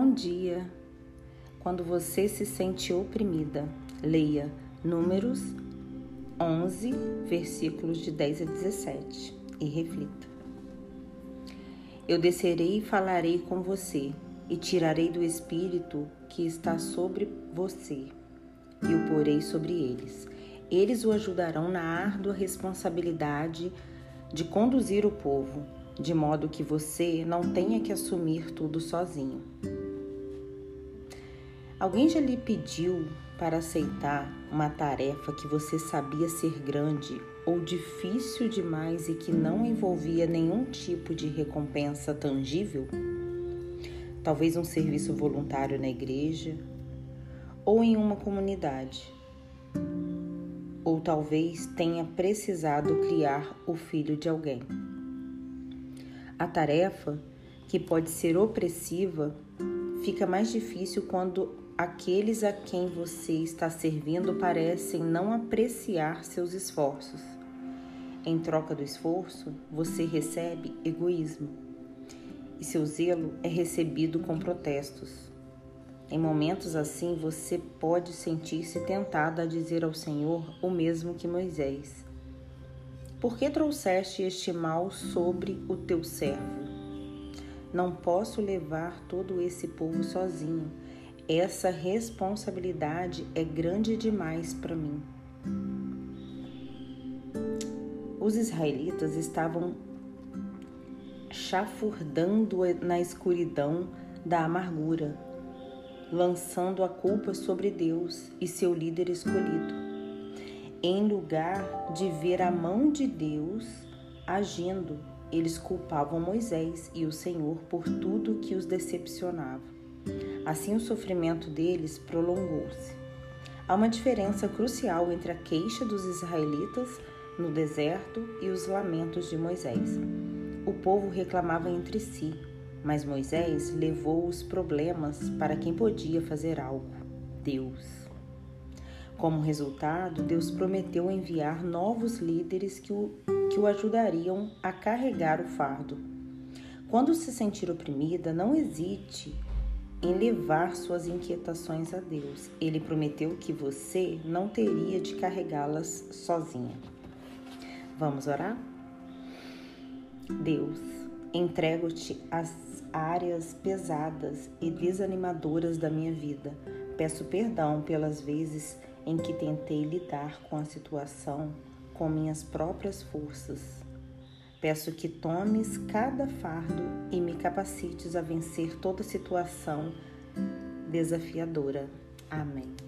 Bom dia. Quando você se sente oprimida, leia Números 11, versículos de 10 a 17 e reflita. Eu descerei e falarei com você, e tirarei do espírito que está sobre você, e o porei sobre eles. Eles o ajudarão na árdua responsabilidade de conduzir o povo, de modo que você não tenha que assumir tudo sozinho. Alguém já lhe pediu para aceitar uma tarefa que você sabia ser grande ou difícil demais e que não envolvia nenhum tipo de recompensa tangível? Talvez um serviço voluntário na igreja ou em uma comunidade. Ou talvez tenha precisado criar o filho de alguém. A tarefa, que pode ser opressiva, fica mais difícil quando aqueles a quem você está servindo parecem não apreciar seus esforços. Em troca do esforço, você recebe egoísmo e seu zelo é recebido com protestos. Em momentos assim, você pode sentir-se tentado a dizer ao Senhor o mesmo que Moisés: Por que trouxeste este mal sobre o teu servo? Não posso levar todo esse povo sozinho essa responsabilidade é grande demais para mim. Os israelitas estavam chafurdando na escuridão da amargura, lançando a culpa sobre Deus e seu líder escolhido, em lugar de ver a mão de Deus agindo. Eles culpavam Moisés e o Senhor por tudo que os decepcionava. Assim, o sofrimento deles prolongou-se. Há uma diferença crucial entre a queixa dos israelitas no deserto e os lamentos de Moisés. O povo reclamava entre si, mas Moisés levou os problemas para quem podia fazer algo: Deus. Como resultado, Deus prometeu enviar novos líderes que o, que o ajudariam a carregar o fardo. Quando se sentir oprimida, não hesite em levar suas inquietações a Deus. Ele prometeu que você não teria de carregá-las sozinha. Vamos orar? Deus, entrego-te as áreas pesadas e desanimadoras da minha vida. Peço perdão pelas vezes em que tentei lidar com a situação com minhas próprias forças Peço que tomes cada fardo e me capacites a vencer toda situação desafiadora. Amém.